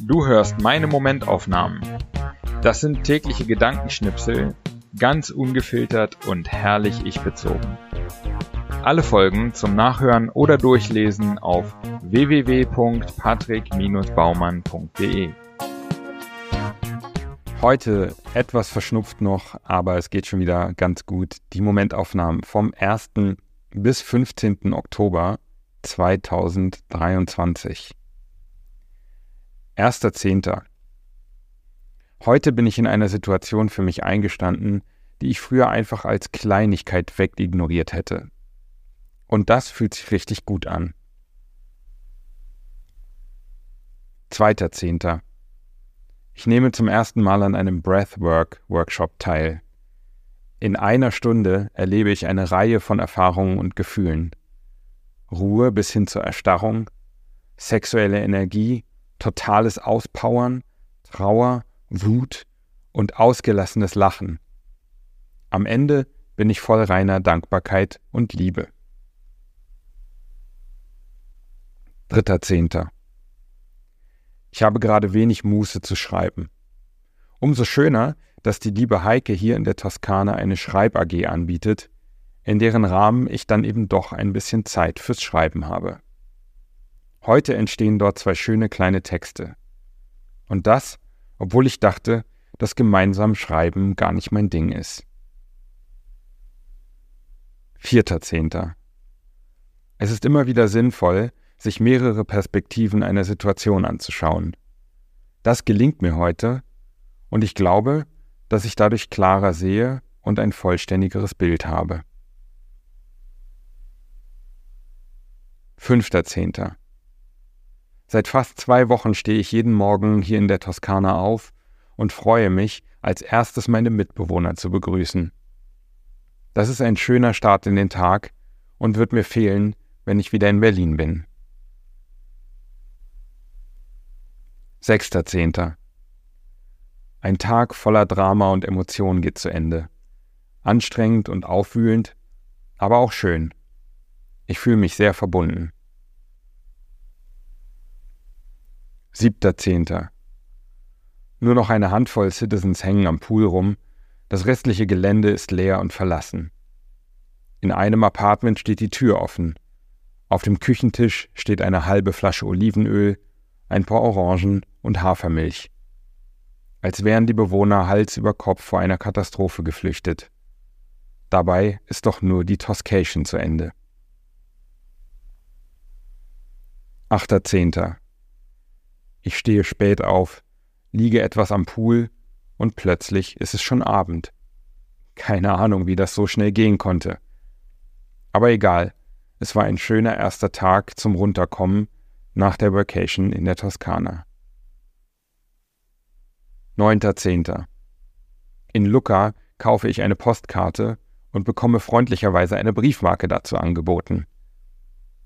Du hörst meine Momentaufnahmen. Das sind tägliche Gedankenschnipsel, ganz ungefiltert und herrlich ich bezogen. Alle Folgen zum Nachhören oder Durchlesen auf www.patrick-baumann.de. Heute etwas verschnupft noch, aber es geht schon wieder ganz gut. Die Momentaufnahmen vom 1. bis 15. Oktober 2023. 1.10. Heute bin ich in einer Situation für mich eingestanden, die ich früher einfach als Kleinigkeit wegignoriert hätte. Und das fühlt sich richtig gut an. 2.10. Ich nehme zum ersten Mal an einem Breathwork-Workshop teil. In einer Stunde erlebe ich eine Reihe von Erfahrungen und Gefühlen. Ruhe bis hin zur Erstarrung, sexuelle Energie, totales Auspowern, Trauer, Wut und ausgelassenes Lachen. Am Ende bin ich voll reiner Dankbarkeit und Liebe. 3.10. Ich habe gerade wenig Muße zu schreiben. Umso schöner, dass die liebe Heike hier in der Toskana eine Schreib-AG anbietet, in deren Rahmen ich dann eben doch ein bisschen Zeit fürs Schreiben habe. Heute entstehen dort zwei schöne kleine Texte. Und das, obwohl ich dachte, dass gemeinsam Schreiben gar nicht mein Ding ist. 4.10. Es ist immer wieder sinnvoll, sich mehrere Perspektiven einer Situation anzuschauen. Das gelingt mir heute und ich glaube, dass ich dadurch klarer sehe und ein vollständigeres Bild habe. 5.10. Seit fast zwei Wochen stehe ich jeden Morgen hier in der Toskana auf und freue mich, als erstes meine Mitbewohner zu begrüßen. Das ist ein schöner Start in den Tag und wird mir fehlen, wenn ich wieder in Berlin bin. 6.10. Ein Tag voller Drama und Emotionen geht zu Ende. Anstrengend und aufwühlend, aber auch schön. Ich fühle mich sehr verbunden. 7.10. Nur noch eine Handvoll Citizens hängen am Pool rum, das restliche Gelände ist leer und verlassen. In einem Apartment steht die Tür offen. Auf dem Küchentisch steht eine halbe Flasche Olivenöl, ein paar Orangen und Hafermilch. Als wären die Bewohner Hals über Kopf vor einer Katastrophe geflüchtet. Dabei ist doch nur die Toscation zu Ende. 8.10. Ich stehe spät auf, liege etwas am Pool und plötzlich ist es schon Abend. Keine Ahnung, wie das so schnell gehen konnte. Aber egal, es war ein schöner erster Tag zum Runterkommen nach der Vacation in der Toskana. 9.10. In Lucca kaufe ich eine Postkarte und bekomme freundlicherweise eine Briefmarke dazu angeboten.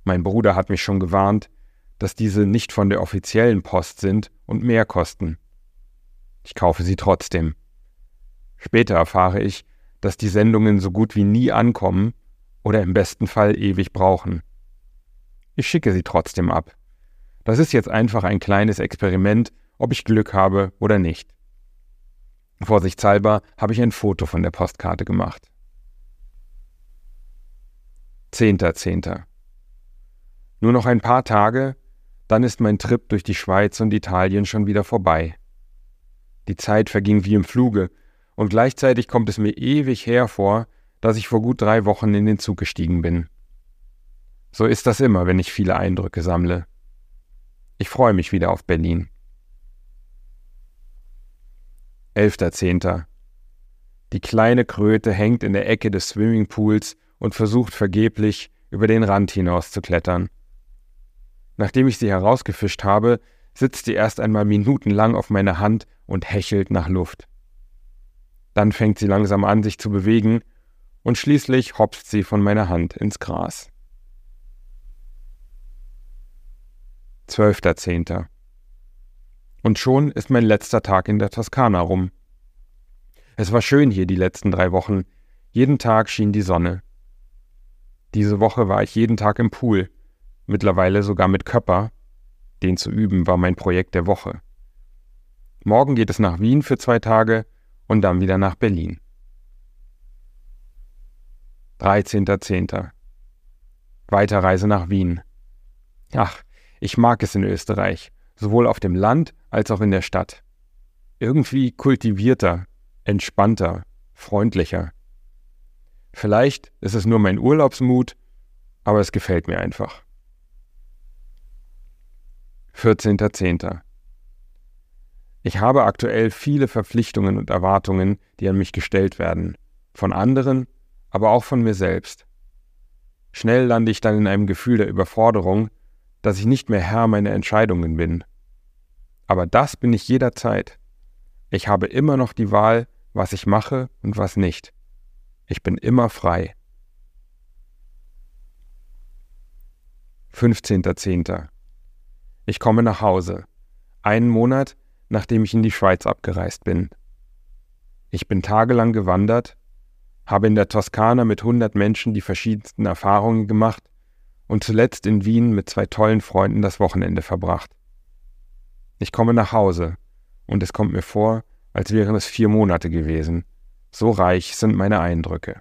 Mein Bruder hat mich schon gewarnt, dass diese nicht von der offiziellen Post sind und mehr kosten. Ich kaufe sie trotzdem. Später erfahre ich, dass die Sendungen so gut wie nie ankommen oder im besten Fall ewig brauchen. Ich schicke sie trotzdem ab. Das ist jetzt einfach ein kleines Experiment, ob ich Glück habe oder nicht. Vorsichtshalber habe ich ein Foto von der Postkarte gemacht. 10.10. .10. Nur noch ein paar Tage, dann ist mein Trip durch die Schweiz und Italien schon wieder vorbei. Die Zeit verging wie im Fluge, und gleichzeitig kommt es mir ewig her vor, dass ich vor gut drei Wochen in den Zug gestiegen bin. So ist das immer, wenn ich viele Eindrücke sammle. Ich freue mich wieder auf Berlin. 11.10. Die kleine Kröte hängt in der Ecke des Swimmingpools und versucht vergeblich, über den Rand hinaus zu klettern. Nachdem ich sie herausgefischt habe, sitzt sie erst einmal minutenlang auf meiner Hand und hechelt nach Luft. Dann fängt sie langsam an, sich zu bewegen, und schließlich hopst sie von meiner Hand ins Gras. 12.10. Und schon ist mein letzter Tag in der Toskana rum. Es war schön hier die letzten drei Wochen. Jeden Tag schien die Sonne. Diese Woche war ich jeden Tag im Pool mittlerweile sogar mit Köpper. Den zu üben war mein Projekt der Woche. Morgen geht es nach Wien für zwei Tage und dann wieder nach Berlin. 13.10. Weiterreise nach Wien. Ach, ich mag es in Österreich, sowohl auf dem Land als auch in der Stadt. Irgendwie kultivierter, entspannter, freundlicher. Vielleicht ist es nur mein Urlaubsmut, aber es gefällt mir einfach. 14.10. Ich habe aktuell viele Verpflichtungen und Erwartungen, die an mich gestellt werden, von anderen, aber auch von mir selbst. Schnell lande ich dann in einem Gefühl der Überforderung, dass ich nicht mehr Herr meiner Entscheidungen bin. Aber das bin ich jederzeit. Ich habe immer noch die Wahl, was ich mache und was nicht. Ich bin immer frei. 15.10. Ich komme nach Hause. Einen Monat, nachdem ich in die Schweiz abgereist bin. Ich bin tagelang gewandert, habe in der Toskana mit hundert Menschen die verschiedensten Erfahrungen gemacht und zuletzt in Wien mit zwei tollen Freunden das Wochenende verbracht. Ich komme nach Hause und es kommt mir vor, als wären es vier Monate gewesen. So reich sind meine Eindrücke.